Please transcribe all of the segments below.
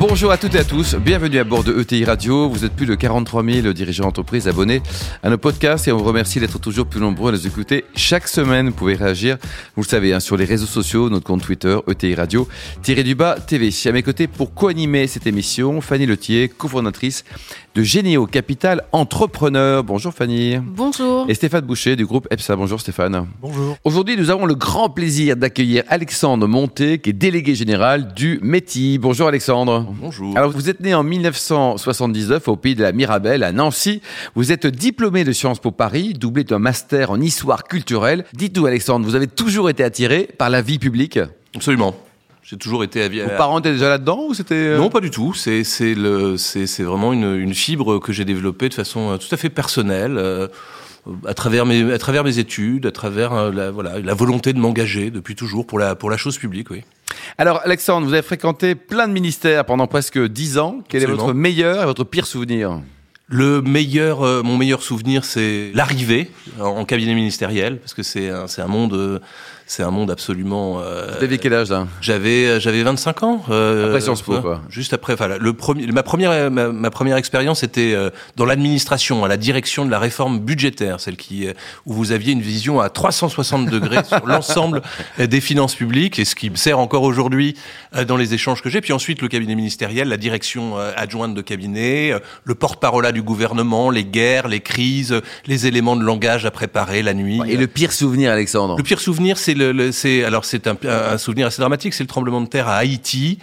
Bonjour à toutes et à tous, bienvenue à bord de ETI Radio. Vous êtes plus de 43 000 dirigeants d'entreprise abonnés à nos podcasts et on vous remercie d'être toujours plus nombreux à nous écouter. Chaque semaine, vous pouvez réagir, vous le savez, hein, sur les réseaux sociaux, notre compte Twitter, ETI Radio, tiré du bas TV. À mes côtés, pour co-animer cette émission, Fanny Letier, cofondatrice de Généo Capital Entrepreneur. Bonjour Fanny. Bonjour. Et Stéphane Boucher du groupe EPSA. Bonjour Stéphane. Bonjour. Aujourd'hui, nous avons le grand plaisir d'accueillir Alexandre Monté, qui est délégué général du METI. Bonjour Alexandre. Bonjour. Alors, vous êtes né en 1979 au pays de la Mirabelle, à Nancy. Vous êtes diplômé de Sciences Po Paris, doublé d'un master en histoire culturelle. Dites-nous, Alexandre, vous avez toujours été attiré par la vie publique? Absolument. J'ai toujours été avi- Vos parents étaient déjà là-dedans ou c'était euh, Non, pas du tout. C'est c'est le c'est c'est vraiment une, une fibre que j'ai développée de façon euh, tout à fait personnelle. euh, à travers mes à travers mes études, à travers la voilà la volonté de m'engager depuis toujours pour la pour la chose publique, oui. Alors, Alexandre, vous avez fréquenté plein de ministères pendant presque dix ans. Quel est votre meilleur et votre pire souvenir Le meilleur, euh, mon meilleur souvenir, c'est l'arrivée en, en cabinet ministériel, parce que c'est un, c'est un monde, euh, c'est un monde absolument. euh, Vous avez quel âge là? J'avais euh, j'avais 25 ans. euh, Après Sciences Po, quoi. Juste après. Enfin, le premier, ma première ma, ma première expérience était euh, dans l'administration, à la direction de la réforme budgétaire, celle qui euh, où vous aviez une vision à 360 degrés sur l'ensemble des finances publiques, et ce qui me sert encore aujourd'hui dans les échanges que j'ai. Puis ensuite, le cabinet ministériel, la direction adjointe de cabinet, le porte-parole du gouvernement, les guerres, les crises, les éléments de langage à préparer la nuit. Et le pire souvenir, Alexandre? Le pire souvenir, c'est le, le- c'est alors c'est un, un souvenir assez dramatique, c'est le tremblement de terre à Haïti,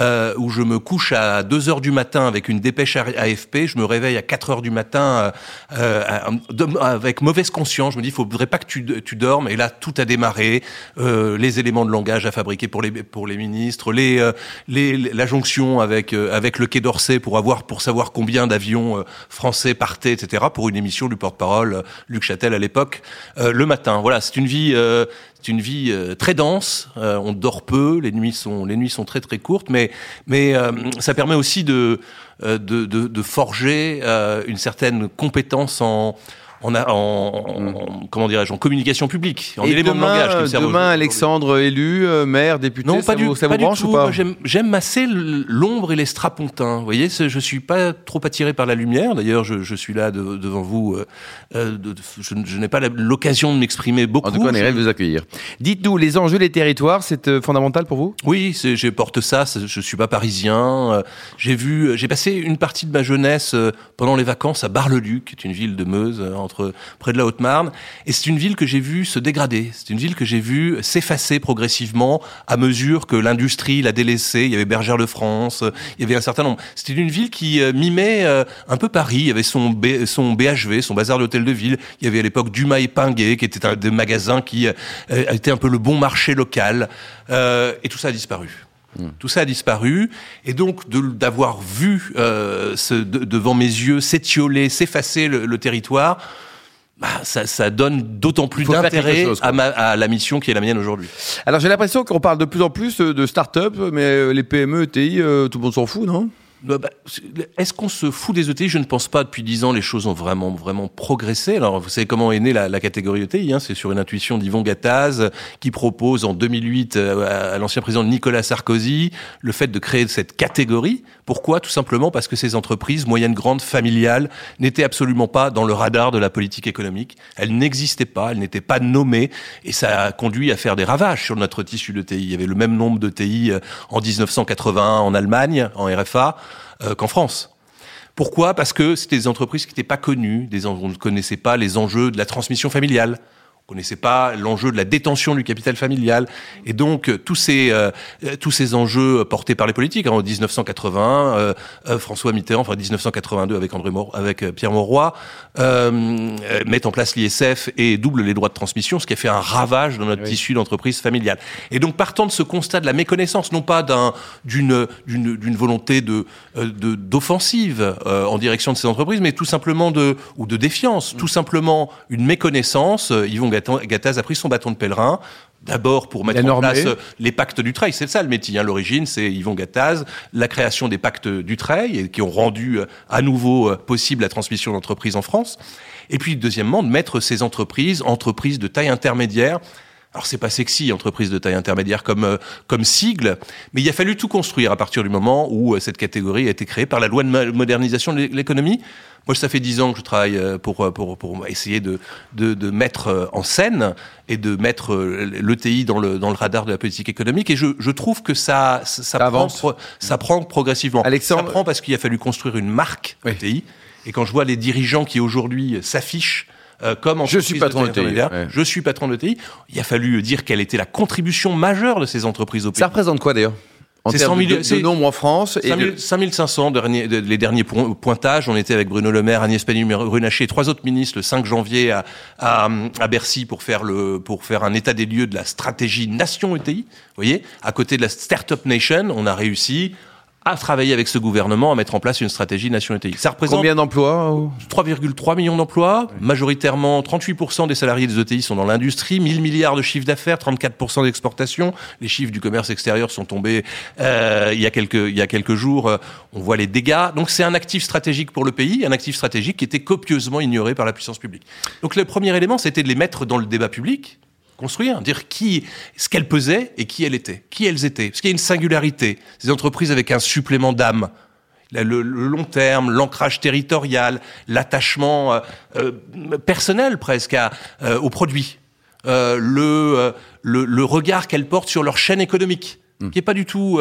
euh, où je me couche à 2 heures du matin avec une dépêche AFP, je me réveille à 4 heures du matin euh, euh, avec mauvaise conscience. Je me dis, il faudrait pas que tu, tu dormes. Et là, tout a démarré, euh, les éléments de langage à fabriquer pour les pour les ministres, les, les la jonction avec avec le Quai d'Orsay pour avoir pour savoir combien d'avions français partaient, etc. Pour une émission du porte-parole Luc Châtel à l'époque le matin. Voilà, c'est une vie. C'est une vie euh, très dense. euh, on dort peu. Les nuits sont les nuits sont très très courtes, mais mais euh, ça permet aussi de de, de, de forger une certaine compétence en en, a- en, en- comment dirais-je en communication publique, en Et éléments de langage. qui me servent demain. Alexandre élu, euh, maire, député, Non, ça pas du, vous, ça pas du tout. ou pas Moi, J'aime assez l'ombre et les strapontins. Vous voyez, je suis pas trop attiré par la lumière. D'ailleurs, je, je suis là de- devant vous. euh, euh, de- je, je n'ai pas l'occasion de m'exprimer beaucoup. En tout cas, on est ravis de vous accueillir. Dites-nous, les enjeux des territoires, c'est euh, fondamental pour vous? Oui, je porte ça. Je suis pas parisien. J'ai vu, j'ai passé une partie de ma jeunesse pendant les vacances à Bar-le-Duc, qui est une ville de Meuse, près de la Haute-Marne, et c'est une ville que j'ai vue se dégrader. C'est une ville que j'ai vue s'effacer progressivement à mesure que l'industrie l'a délaissée. Il y avait Bergère de France, euh, il y avait un certain nombre. C'était une ville qui euh, mimait euh, un peu Paris. Il y avait son, son BHV, son bazar d'hôtel de ville. Il y avait à l'époque Dumas et Pinguet, qui était un des magasins qui était un peu le bon marché local. Euh, et tout ça a disparu. Tout ça a disparu, et donc d'avoir vu euh, ce- de- devant mes yeux s'étioler, s'effacer le, le territoire, bah, ça, ça donne d'autant plus d'intérêt à, la mission qui est la mienne aujourd'hui. Alors j'ai l'impression qu'on parle de plus en plus euh, de start-up, mais euh, les PME, ETI, euh, tout le monde s'en fout, non? Est-ce qu'on se fout des ETI Je ne pense pas. Depuis dix ans, les choses ont vraiment, vraiment progressé. Alors, vous savez comment est née la, catégorie ETI hein? C'est sur une intuition d'Yvon Gattaz, qui propose en 2008 euh, à l'ancien président Nicolas Sarkozy le fait de créer cette catégorie. Pourquoi? Tout simplement parce que ces entreprises, moyennes, grandes, familiales, n'étaient absolument pas dans le radar de la politique économique. Elles n'existaient pas, elles n'étaient pas nommées, et ça a conduit à faire des ravages sur notre tissu de TI. Il y avait le même nombre de TI euh, en 1981 en Allemagne, en RFA, euh, qu'en France. Pourquoi? Parce que c'était des entreprises qui n'étaient pas connues, on ne connaissait pas les enjeux de la transmission familiale. On connaissait pas l'enjeu de la détention du capital familial. Et donc, euh, tous ces, euh, euh, tous ces enjeux portés par les politiques, hein, en 1980, euh, euh, François Mitterrand, enfin 1982 avec, André Mor- avec Pierre Mauroy, euh, mettent en place l'ISF et doublent les droits de transmission, ce qui a fait un ravage dans notre Oui. tissu d'entreprise familiale. Et donc, partant de ce constat de la méconnaissance, non pas d'un- d'une d'une d'une volonté de de- d'offensive euh, en direction de ces entreprises, mais tout simplement de ou de défiance, tout simplement une méconnaissance. Euh, Yvon Gattaz a pris son bâton de pèlerin. D'abord pour mettre en place les pactes du trail, c'est ça le métier. Hein. L'origine, c'est Yvon Gattaz, la création des pactes du trail qui ont rendu à nouveau possible la transmission d'entreprises en France. Et puis deuxièmement, de mettre ces entreprises, entreprises de taille intermédiaire, alors c'est pas sexy, entreprise de taille intermédiaire comme euh, comme sigle, mais il a fallu tout construire à partir du moment où euh, cette catégorie a été créée par la loi de modernisation de l'économie. Moi, ça fait dix ans que je travaille euh, pour pour pour essayer de de, de mettre en scène et de mettre l'ETI dans le dans le radar de la politique économique. Et je je trouve que ça ça, ça prend ça prend progressivement. Alexandre... Ça prend parce qu'il a fallu construire une marque ETI. Et quand je vois les dirigeants qui aujourd'hui s'affichent euh, comme je suis patron de, TI. Je suis patron de TI. Il a fallu dire quelle était la contribution majeure de ces entreprises au pays. Ça représente quoi d'ailleurs en termes de, de, nombre en France. 5500 derniers, les derniers pointages. On était avec Bruno Le Maire, Agnès Pannier-Runacher et trois autres ministres le 5 janvier à, à, à, Bercy pour faire, le, pour faire un état des lieux de la stratégie Nation ETI. Vous voyez, à côté de la Startup Nation, on a réussi à travailler avec ce gouvernement à mettre en place une stratégie nationalité. Ça représente combien d'emplois 3,3 millions d'emplois. Majoritairement, 38% des salariés des ETI sont dans l'industrie, 1000 milliards de chiffre d'affaires, 34% d'exportation. Les chiffres du commerce extérieur sont tombés euh, il y a quelques il y a quelques jours. Euh, on voit les dégâts. Donc c'est un actif stratégique pour le pays, un actif stratégique qui était copieusement ignoré par la puissance publique. Donc le premier élément, c'était de les mettre dans le débat public construire, dire qui, ce qu'elles pesaient et qui elles étaient, qui elles étaient. Parce qu'il y a une singularité. Ces entreprises avec un supplément d'âme, le, long terme, l'ancrage territorial, l'attachement euh, euh, personnel presque à, euh, aux produits, le, le, regard qu'elles portent sur leur chaîne économique. Qui est pas du tout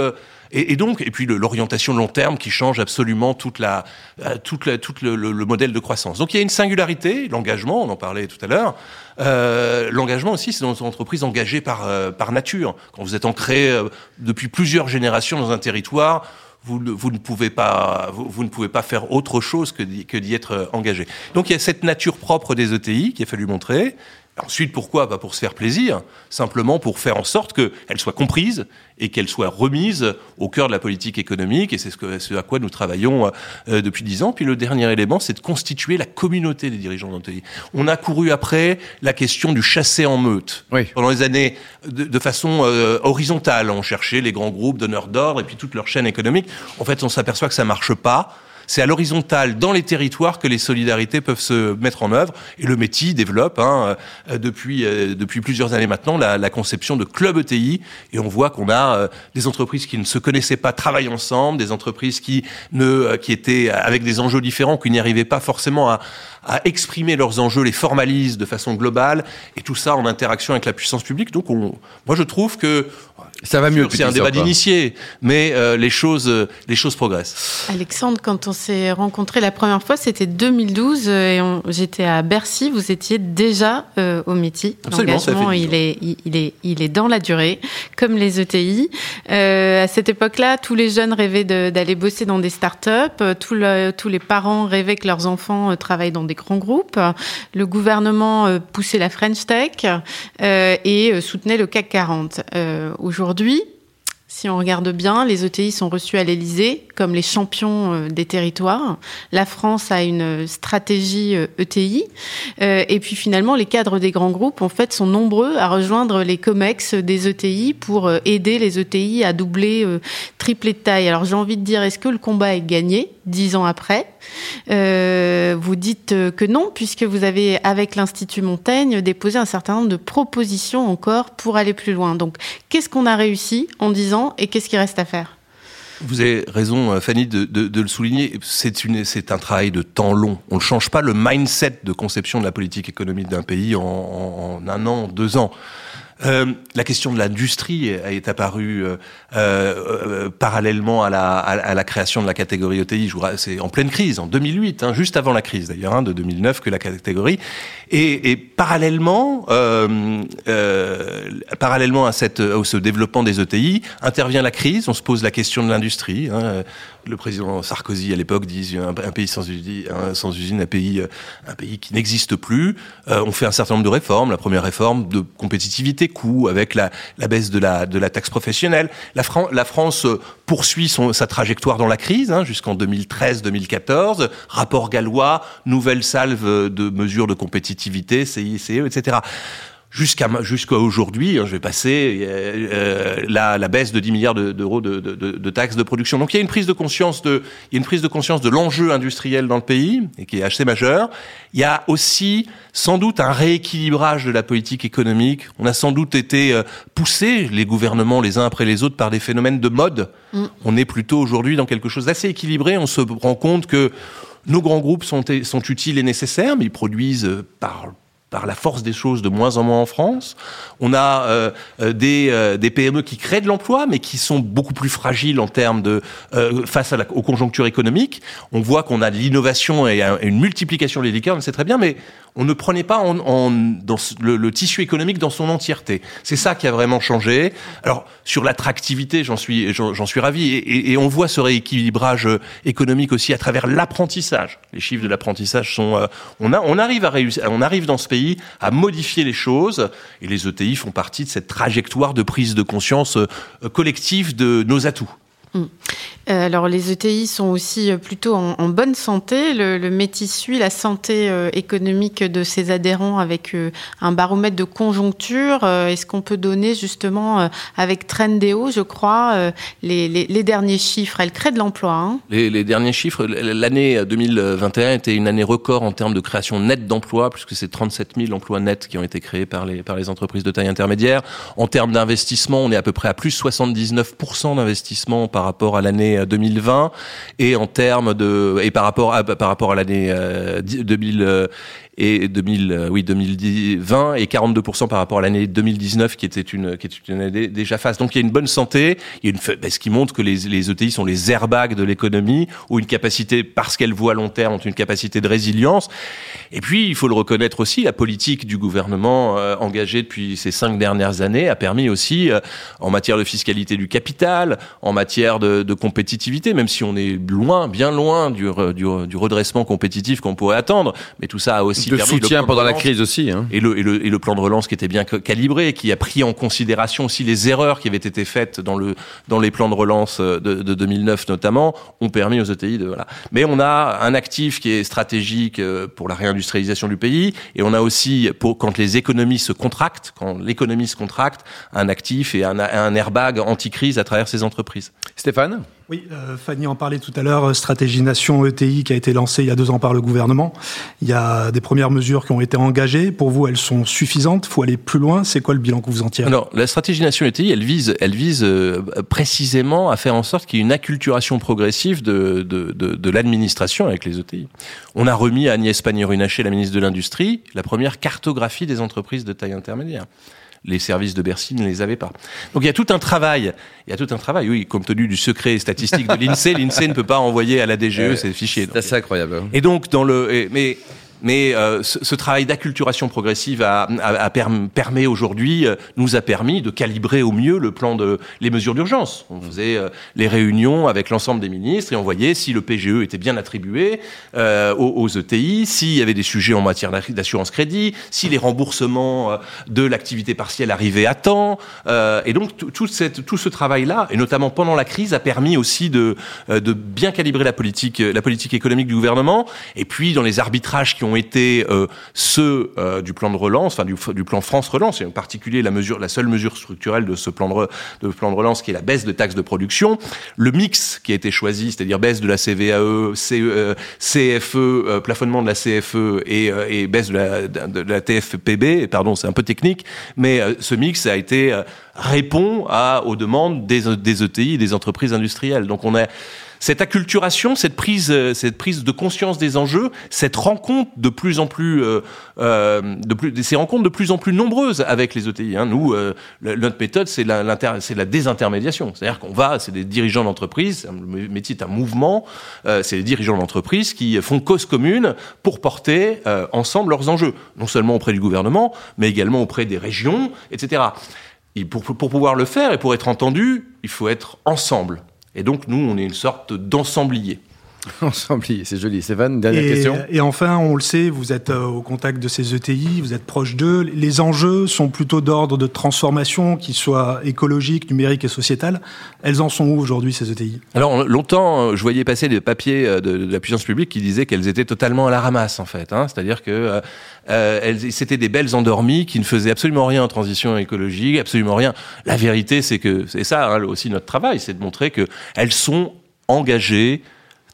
et, et, donc, et puis l'orientation long terme qui change absolument toute la, euh, toute la, tout le, le, modèle de croissance. Donc il y a une singularité, l'engagement, on en parlait tout à l'heure. Euh, l'engagement aussi, c'est dans une entreprise engagée par, euh, par nature. Quand vous êtes ancré euh, depuis plusieurs générations dans un territoire, vous, vous, ne pouvez pas, vous, vous, ne pouvez pas faire autre chose que d'y être engagé. Donc il y a cette nature propre des ETI qu'il a fallu montrer. Ensuite, pourquoi Pas pour se faire plaisir, simplement pour faire en sorte qu'elle soit comprise et qu'elle soit remise au cœur de la politique économique. Et c'est ce, que, ce à quoi nous travaillons euh, depuis dix ans. Puis le dernier élément, c'est de constituer la communauté des dirigeants d'Antilles. On a couru après la question du chasser en meute. Oui. Pendant les années, de, de façon euh, horizontale, on cherchait les grands groupes donneurs d'ordre et puis toute leur chaîne économique. En fait, on s'aperçoit que ça marche pas c'est à l'horizontale, dans les territoires, que les solidarités peuvent se mettre en œuvre. Et le métier développe hein, euh, depuis euh, depuis plusieurs années maintenant la, la, conception de club ETI. Et on voit qu'on a euh, des entreprises qui ne se connaissaient pas travaillent ensemble, des entreprises qui ne qui étaient avec des enjeux différents, qui n'y arrivaient pas forcément à, à exprimer leurs enjeux, les formalisent de façon globale, et tout ça en interaction avec la puissance publique. Donc, on, moi, je trouve que ça va mieux. C'est un débat d'initié, mais euh, les choses, euh, les choses progressent. Alexandre, quand on s'est rencontrés la première fois, c'était 2012 euh, et j'étais à Bercy. Vous étiez déjà au métier. L'engagement, il est, il est, il est dans la durée, comme les ETI. à cette époque-là, tous les jeunes rêvaient d'aller bosser dans des start-up. tous les parents rêvaient que leurs enfants travaillent dans des grands groupes. Le gouvernement poussait la French Tech et soutenait le CAC 40. Aujourd'hui Aujourd'hui, si on regarde bien, les ETI sont reçus à l'Elysée comme les champions euh, des territoires. La France a une stratégie ETI. Euh, e euh, et puis finalement, les cadres des grands groupes, en fait, sont nombreux à rejoindre les COMEX des ETI pour aider les ETI à doubler, tripler de taille. Alors j'ai envie de dire, est-ce que le combat est gagné? Dix ans après euh, Vous dites que non, puisque vous avez, avec l'Institut Montaigne, déposé un certain nombre de propositions encore pour aller plus loin. Donc, qu'est-ce qu'on a réussi en dix ans et qu'est-ce qui reste à faire? Vous avez raison, euh, Fanny, de, le souligner. C'est un travail de temps long. On ne change pas le mindset de conception de la politique économique d'un pays en, un an, deux ans. Euh, la question de l'industrie est apparue euh, euh, parallèlement à la, à, la, création de la catégorie ETI. C'est en pleine crise, en 2008, hein, juste avant la crise d'ailleurs, hein, de 2009, que la catégorie. Et, et parallèlement, euh, euh, parallèlement à, cette, à ce développement des ETI, intervient la crise. On se pose la question de l'industrie. Hein, le président Sarkozy à l'époque dit un, pays sans usine, un, sans usine, un pays, un pays qui n'existe plus. Euh, on fait un certain nombre de réformes. La première réforme de compétitivité, coût, avec la, baisse de la, taxe professionnelle. La, France poursuit son, sa trajectoire dans la crise hein, jusqu'en 2013-2014. Rapport gallois, nouvelle salve de mesures de compétitivité, CICE, etc. jusqu'à jusqu'à aujourd'hui, hein, je vais passer euh, la, la, baisse de 10 milliards d'euros de, de, de, de, taxes de production. Donc il y a une prise de conscience de, il y a une prise de conscience de l'enjeu industriel dans le pays et qui est assez majeur. Il y a aussi sans doute un rééquilibrage de la politique économique. On a sans doute été euh, poussé, les gouvernements les uns après les autres, par des phénomènes de mode. Mm. On est plutôt aujourd'hui dans quelque chose d'assez équilibré. On se rend compte que nos grands groupes sont, sont utiles et nécessaires, mais ils produisent euh, par par la force des choses de moins en moins en France. On a euh, euh, des, euh, des, PME qui créent de l'emploi, mais qui sont beaucoup plus fragiles en termes de face à la, aux conjonctures économiques. On voit qu'on a de l'innovation et une multiplication des licornes, c'est très bien, mais on ne prenait pas en, en dans le, tissu économique dans son entièreté. C'est ça qui a vraiment changé. Alors sur l'attractivité, j'en suis j'en suis ravi, et, et, on voit ce rééquilibrage économique aussi à travers l'apprentissage. Les chiffres de l'apprentissage sont, on a on arrive à réussir, on arrive dans ce pays à modifier les choses. Et les ETI font partie de cette trajectoire de prise de conscience euh, collective de nos atouts. Mm. Euh, alors les ETI sont aussi euh, plutôt en, bonne santé. Le, le, Métis suit la santé euh, économique de ses adhérents avec un baromètre de conjoncture. Est-ce qu'on peut donner justement avec Trendéo, je crois, les, derniers chiffres? Elle crée de l'emploi. Hein les, les, derniers chiffres, l'année 2021 était une année record en termes de création nette d'emplois, puisque c'est 37 000 emplois nets qui ont été créés par les, par les entreprises de taille intermédiaire. En termes d'investissement, on est à peu près à plus 79% d'investissement par rapport à l'année 2020 euh, et en termes de et par rapport à par rapport à l'année 2000 euh, et 2000, euh, oui, 2020 et 42% par rapport à l'année 2019 qui était une, qui était une année déjà face. Donc il y a une bonne santé, il y a une, ben, ce qui montre que les, les ETI sont les airbags de l'économie ou une capacité, parce qu'elles voient à long terme, ont une capacité de résilience. Et puis, il faut le reconnaître aussi, la politique du gouvernement euh, engagée depuis ces cinq dernières années a permis aussi, euh, en matière de fiscalité du capital, en matière de, de compétitivité, même si on est loin, bien loin du, du, du redressement compétitif qu'on pourrait attendre, mais tout ça a aussi de soutien pendant la crise aussi. Hein. Et, le, et, le, et, le, plan de relance qui était bien calibré, qui a pris en considération aussi les erreurs qui avaient été faites dans, le, dans les plans de relance euh, de, de 2009 notamment, ont permis aux ETI de... Voilà. Mais on a un actif qui est stratégique euh, pour la réindustrialisation du pays, et on a aussi, pour, quand les économies se contractent, quand l'économie se contracte, un actif et un, un airbag anti-crise à travers ces entreprises. Stéphane? Oui, euh, Fanny en parlait tout à l'heure, euh, stratégie nation ETI qui a été lancée il y a deux ans par le gouvernement. Il y a des premières mesures qui ont été engagées. Pour vous, elles sont suffisantes? Il faut aller plus loin. C'est quoi le bilan que vous en tirez? Alors, la stratégie nation ETI, elle vise, elle vise euh, précisément à faire en sorte qu'il y ait une acculturation progressive de, de, de, de l'administration avec les ETI. On a remis à Agnès Pannier-Runacher, la ministre de l'Industrie, la première cartographie des entreprises de taille intermédiaire les services de Bercy ne les avaient pas. Donc il y a tout un travail, il y a tout un travail, oui, compte tenu du secret statistique de l'INSEE, l'INSEE ne peut pas envoyer à la DGE ces fichiers. C'est assez incroyable. Hein. Et donc dans le, mais mais euh, ce, ce, travail d'acculturation progressive a, a, a permet aujourd'hui, euh, nous a permis de calibrer au mieux le plan de les mesures d'urgence. On faisait euh, les réunions avec l'ensemble des ministres et on voyait si le PGE était bien attribué aux, aux, ETI, s'il y avait des sujets en matière d'assurance crédit, si les remboursements de l'activité partielle arrivaient à temps. et donc tout, cette, tout ce travail-là, et notamment pendant la crise, a permis aussi de, de bien calibrer la politique, la politique économique du gouvernement. Et puis dans les arbitrages qui ont ont été euh, ceux euh, du plan de relance, enfin du, du, plan France Relance, et en particulier la mesure, la seule mesure structurelle de ce plan de, de, plan de relance qui est la baisse de taxes de production. Le mix qui a été choisi, c'est-à-dire baisse de la CVAE, CE, CFE, euh, plafonnement de la CFE et, et baisse de la, de la TFPB, pardon, c'est un peu technique, mais ce mix a été répond à, aux demandes des, des ETI, des entreprises industrielles. Donc on a cette acculturation, cette prise, euh, cette prise de conscience des enjeux, cette rencontre de plus en plus, euh, euh, de plus, ces rencontres de plus en plus nombreuses avec les ETI. Hein. Nous, euh, notre méthode, c'est la, la désintermédiation. C'est-à-dire qu'on va, c'est des dirigeants d'entreprise, le métier est un mouvement, euh, c'est des dirigeants d'entreprise qui font cause commune pour porter euh, ensemble leurs enjeux, non seulement auprès du gouvernement, mais également auprès des régions, etc. Et pour, pour pouvoir le faire et pour être entendu, il faut être ensemble. Et donc, nous, on est une sorte d'ensemblier. Ensemblier, c'est joli. Stéphane, dernière et, question. Et enfin, on le sait, vous êtes euh, au contact de ces ETI, vous êtes proche d'eux. Les enjeux sont plutôt d'ordre de transformation, qu'ils soient écologiques, numériques et sociétales. Elles en sont où aujourd'hui, ces ETI Alors, longtemps, je voyais passer des papiers de, de, la puissance publique qui disaient qu'elles étaient totalement à la ramasse, en fait. Hein. C'est-à-dire que euh, c'était des belles endormies qui ne faisaient absolument rien en transition écologique, absolument rien. La vérité, c'est que c'est ça hein, aussi notre travail, c'est de montrer que elles sont engagées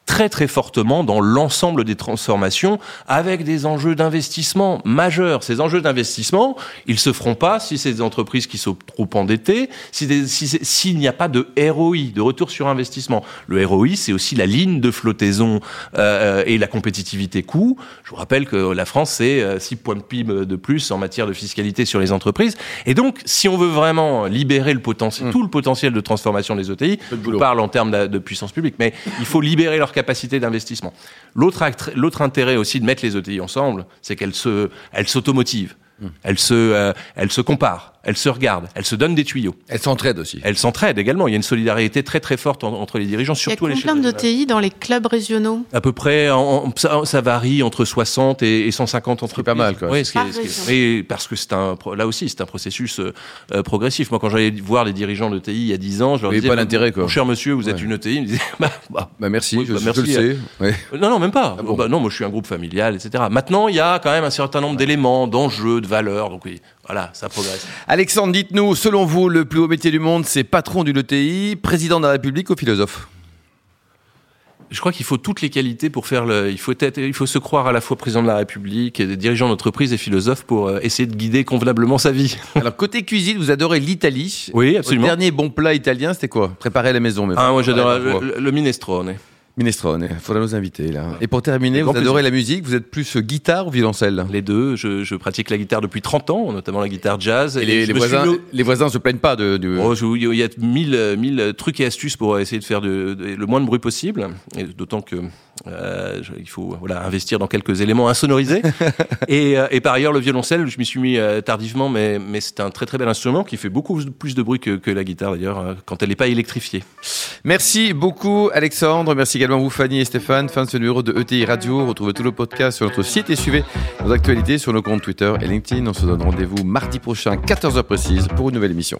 très très fortement dans l'ensemble des transformations avec des enjeux d'investissement majeurs. Ces enjeux d'investissement, ils se feront pas si c'est des entreprises qui sont trop endettées, s'il si n'y a pas de ROI, de retour sur investissement. Le ROI, c'est aussi la ligne de flottaison euh, et la compétitivité coût. Je vous rappelle que la France, c'est 6 euh, points de PIB de plus en matière de fiscalité sur les entreprises. Et donc, si on veut vraiment libérer le potentiel, mmh. tout le potentiel de transformation des ETI, je parle en termes de, de puissance publique, mais il faut libérer leur capacité d'investissement. L'autre intérêt aussi de mettre les ETI ensemble, c'est qu'elles s'automotivent. Mmh. Elles se, euh, elles se comparent elles se regardent, elles se donnent des tuyaux. Elles s'entraident aussi. Elles s'entraident également. Il y a une solidarité très très forte entre les dirigeants, surtout à l'échelle. Il y a combien d'ETI dans les clubs régionaux? À peu près, ça, varie entre 60 et, 150 entreprises. C'est pas mal, quoi. Oui, et parce que c'est un, là aussi, c'est un processus euh, progressif. Moi, quand j'allais voir les dirigeants d'ETI il y a 10 ans, je leur disais, pas l'intérêt, quoi. Mon cher monsieur, vous êtes une ETI. Ils me disaient, bah, bah, bah merci, je, bah, merci, le sais. Non, non, même pas. Ah bah, non, moi, je suis un groupe familial, etc. Maintenant, il y a quand même un certain nombre d'éléments, d'enjeux, de valeurs. Donc oui, voilà, ça progresse. Alexandre, dites-nous, selon vous, le plus haut métier du monde, c'est patron du ETI, président de la République ou philosophe? Je crois qu'il faut toutes les qualités pour faire le. Il faut être, il faut se croire à la fois président de la République, et dirigeant d'entreprise et philosophe pour euh, essayer de guider convenablement sa vie. Alors côté cuisine, vous adorez l'Italie. Oui, absolument. Le dernier bon plat italien, c'était quoi? Préparer à la maison, même. Ah, moi j'adore le, le, minestrone. Minestrone, il faudra nous inviter là. Et pour terminer, vous adorez la musique, vous êtes plus guitare ou violoncelle? Les deux, je, je, pratique la guitare depuis 30 ans, notamment la guitare jazz. Et, les, les voisins, les voisins se plaignent pas de... Oh, il y a mille, mille trucs et astuces pour essayer de faire de, le moins de bruit possible, d'autant que euh, il faut voilà, investir dans quelques éléments insonorisés. et, euh, et, par ailleurs, le violoncelle, je m'y suis mis euh, tardivement, mais, mais c'est un très très bel instrument qui fait beaucoup plus de bruit que, que la guitare d'ailleurs, euh, quand elle n'est pas électrifiée. Merci beaucoup Alexandre, merci également vous Fanny et Stéphane. Fin de ce numéro de ETI Radio. Retrouvez tout le podcast sur notre site et suivez nos actualités sur nos comptes Twitter et LinkedIn. On se donne rendez-vous mardi prochain, 14h précise, pour une nouvelle émission.